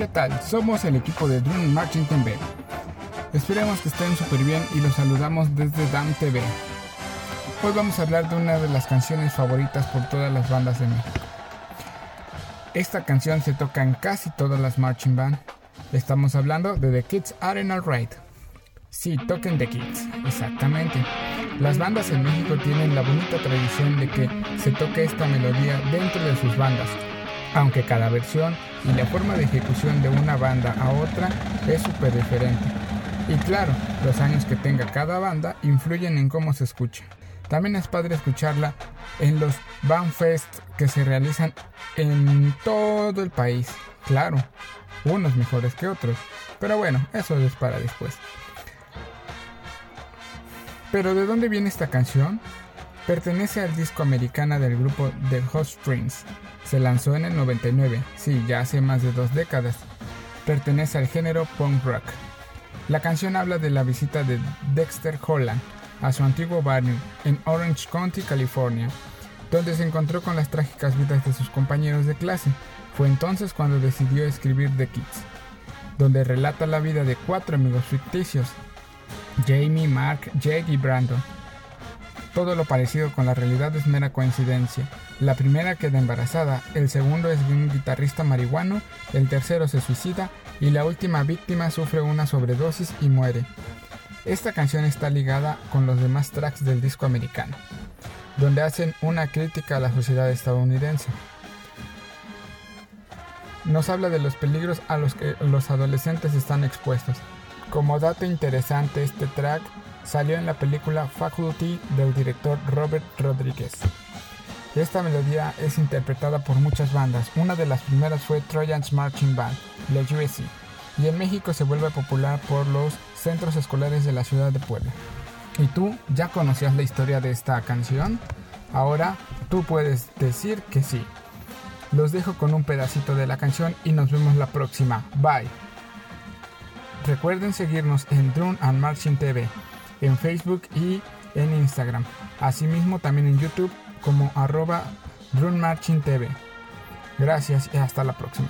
¿qué tal? Somos el equipo de Drum Marching TV. Esperemos que estén súper bien y los saludamos desde DAM TV. Hoy vamos a hablar de una de las canciones favoritas por todas las bandas de México. Esta canción se toca en casi todas las marching band. Estamos hablando de The Kids Aren't Alright. Sí, toquen The Kids, exactamente. Las bandas en México tienen la bonita tradición de que se toque esta melodía dentro de sus bandas, aunque cada versión y la forma de ejecución de una banda a otra es súper diferente. Y claro, los años que tenga cada banda influyen en cómo se escucha. También es padre escucharla en los Bandfest que se realizan en todo el país. Claro, unos mejores que otros, pero bueno, eso es para después. Pero ¿de dónde viene esta canción? Pertenece al disco americana del grupo The Hot Strings. Se lanzó en el 99, sí, ya hace más de dos décadas. Pertenece al género punk rock. La canción habla de la visita de Dexter Holland a su antiguo barrio en Orange County, California, donde se encontró con las trágicas vidas de sus compañeros de clase. Fue entonces cuando decidió escribir The Kids, donde relata la vida de cuatro amigos ficticios, Jamie, Mark, Jake y Brandon. Todo lo parecido con la realidad es mera coincidencia. La primera queda embarazada, el segundo es un guitarrista marihuano, el tercero se suicida y la última víctima sufre una sobredosis y muere. Esta canción está ligada con los demás tracks del disco americano, donde hacen una crítica a la sociedad estadounidense. Nos habla de los peligros a los que los adolescentes están expuestos, como dato interesante, este track salió en la película Faculty del director Robert Rodriguez. Esta melodía es interpretada por muchas bandas. Una de las primeras fue Trojan's Marching Band, la USC, y en México se vuelve popular por los centros escolares de la ciudad de Puebla. ¿Y tú ya conocías la historia de esta canción? Ahora tú puedes decir que sí. Los dejo con un pedacito de la canción y nos vemos la próxima. Bye. Recuerden seguirnos en Drone and Marching TV, en Facebook y en Instagram. Asimismo también en YouTube como arroba TV. Gracias y hasta la próxima.